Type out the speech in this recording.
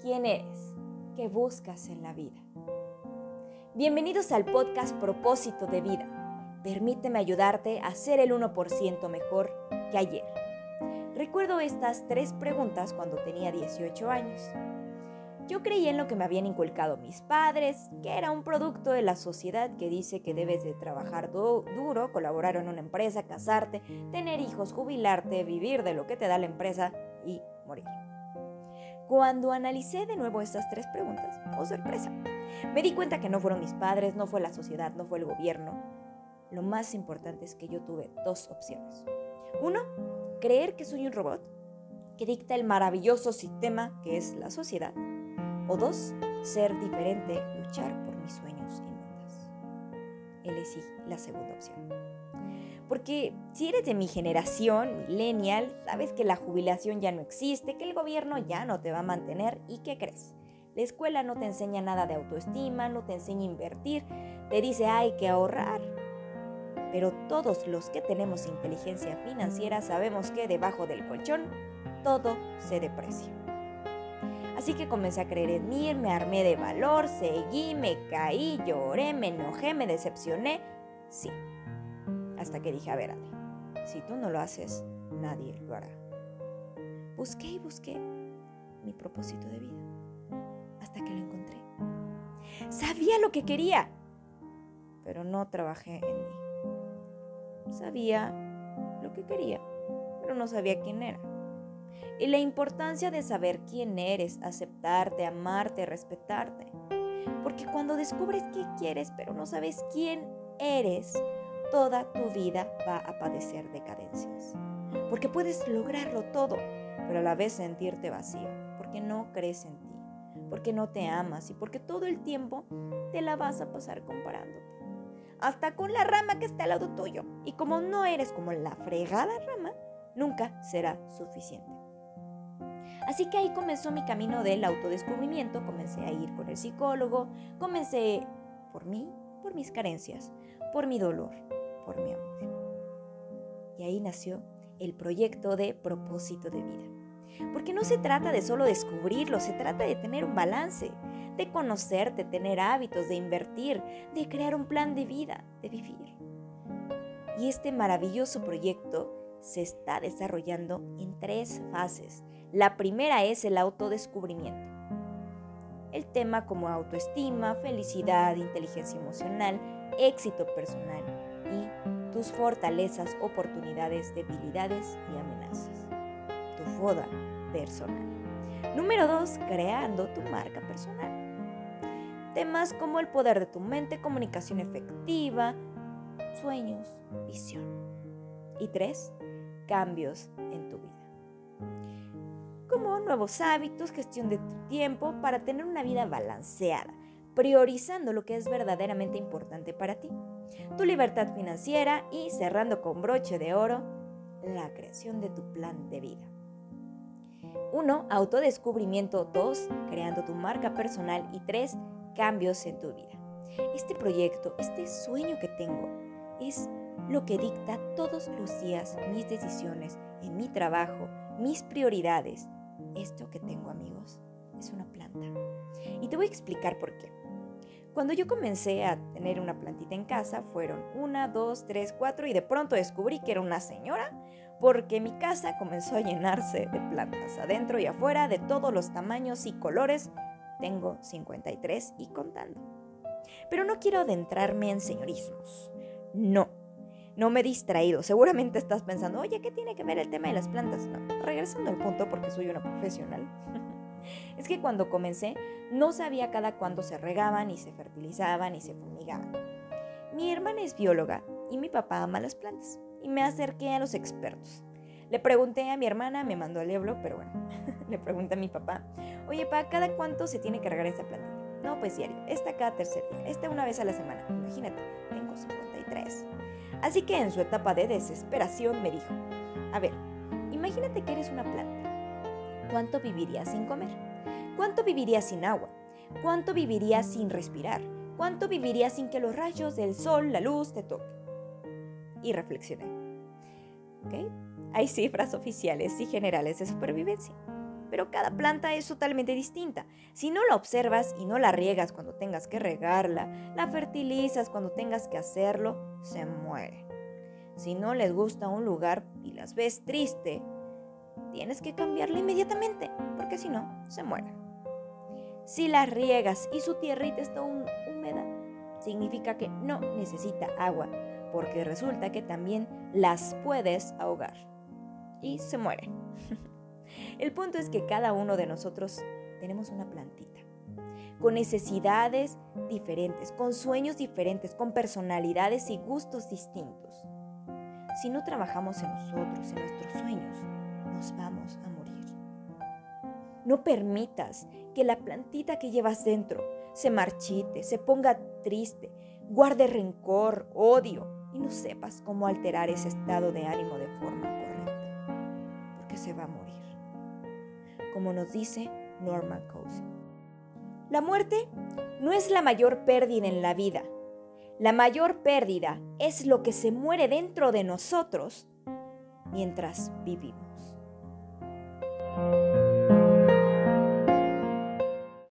¿Quién eres? ¿Qué buscas en la vida? Bienvenidos al podcast Propósito de Vida. Permíteme ayudarte a ser el 1% mejor que ayer. Recuerdo estas tres preguntas cuando tenía 18 años. Yo creí en lo que me habían inculcado mis padres, que era un producto de la sociedad que dice que debes de trabajar duro, colaborar en una empresa, casarte, tener hijos, jubilarte, vivir de lo que te da la empresa y morir. Cuando analicé de nuevo estas tres preguntas, oh sorpresa, me di cuenta que no fueron mis padres, no fue la sociedad, no fue el gobierno. Lo más importante es que yo tuve dos opciones. Uno, creer que soy un robot que dicta el maravilloso sistema que es la sociedad. O dos, ser diferente, luchar por mis sueños y metas. Elegí la segunda opción. Porque si eres de mi generación, millennial, sabes que la jubilación ya no existe, que el gobierno ya no te va a mantener y ¿qué crees? La escuela no te enseña nada de autoestima, no te enseña a invertir, te dice hay que ahorrar. Pero todos los que tenemos inteligencia financiera sabemos que debajo del colchón todo se deprecia. Así que comencé a creer en mí, me armé de valor, seguí, me caí, lloré, me enojé, me decepcioné. Sí, hasta que dije, a ver, Ale, si tú no lo haces, nadie lo hará. Busqué y busqué mi propósito de vida hasta que lo encontré. Sabía lo que quería, pero no trabajé en mí. Sabía lo que quería, pero no sabía quién era. Y la importancia de saber quién eres, aceptarte, amarte, respetarte. Porque cuando descubres qué quieres, pero no sabes quién eres, toda tu vida va a padecer decadencias. Porque puedes lograrlo todo, pero a la vez sentirte vacío, porque no crees en ti, porque no te amas y porque todo el tiempo te la vas a pasar comparándote. Hasta con la rama que está al lado tuyo. Y como no eres como la fregada rama, nunca será suficiente. Así que ahí comenzó mi camino del autodescubrimiento, comencé a ir con el psicólogo, comencé por mí, por mis carencias, por mi dolor, por mi amor. Y ahí nació el proyecto de propósito de vida. Porque no se trata de solo descubrirlo, se trata de tener un balance, de conocerte, tener hábitos, de invertir, de crear un plan de vida, de vivir. Y este maravilloso proyecto se está desarrollando en tres fases. La primera es el autodescubrimiento. El tema como autoestima, felicidad, inteligencia emocional, éxito personal tus fortalezas, oportunidades, debilidades y amenazas. Tu foda personal. Número 2. Creando tu marca personal. Temas como el poder de tu mente, comunicación efectiva, sueños, visión. Y 3. Cambios en tu vida. Como nuevos hábitos, gestión de tu tiempo para tener una vida balanceada, priorizando lo que es verdaderamente importante para ti tu libertad financiera y cerrando con broche de oro, la creación de tu plan de vida. 1. Autodescubrimiento. 2. Creando tu marca personal. Y 3. Cambios en tu vida. Este proyecto, este sueño que tengo, es lo que dicta todos los días mis decisiones en mi trabajo, mis prioridades. Esto que tengo amigos es una planta. Y te voy a explicar por qué. Cuando yo comencé a tener una plantita en casa, fueron una, dos, tres, cuatro y de pronto descubrí que era una señora porque mi casa comenzó a llenarse de plantas, adentro y afuera, de todos los tamaños y colores. Tengo 53 y contando. Pero no quiero adentrarme en señorismos. No, no me he distraído. Seguramente estás pensando, oye, ¿qué tiene que ver el tema de las plantas? No, regresando al punto porque soy una profesional. Es que cuando comencé no sabía cada cuándo se regaban, y se fertilizaban, y se fumigaban. Mi hermana es bióloga y mi papá ama las plantas y me acerqué a los expertos. Le pregunté a mi hermana, me mandó al diablo, pero bueno, le pregunté a mi papá, oye, ¿para cada cuánto se tiene que regar esta plantita? No, pues diario, esta cada tercer día, esta una vez a la semana. Imagínate, tengo 53. Así que en su etapa de desesperación me dijo, a ver, imagínate que eres una planta. ¿Cuánto vivirías sin comer? ¿Cuánto vivirías sin agua? ¿Cuánto vivirías sin respirar? ¿Cuánto vivirías sin que los rayos del sol, la luz te toquen? Y reflexioné. ¿Ok? Hay cifras oficiales y generales de supervivencia. pero cada planta es totalmente distinta. Si no la observas y no la riegas cuando tengas que regarla, la fertilizas cuando tengas que hacerlo, se muere. Si no les gusta un lugar y las ves triste, tienes que cambiarla inmediatamente, porque si no, se muere. Si las riegas y su tierrita está húmeda, significa que no necesita agua, porque resulta que también las puedes ahogar y se muere. El punto es que cada uno de nosotros tenemos una plantita, con necesidades diferentes, con sueños diferentes, con personalidades y gustos distintos. Si no trabajamos en nosotros, en nuestros sueños, No permitas que la plantita que llevas dentro se marchite, se ponga triste, guarde rencor, odio y no sepas cómo alterar ese estado de ánimo de forma correcta, porque se va a morir. Como nos dice Norman Cousins. La muerte no es la mayor pérdida en la vida. La mayor pérdida es lo que se muere dentro de nosotros mientras vivimos.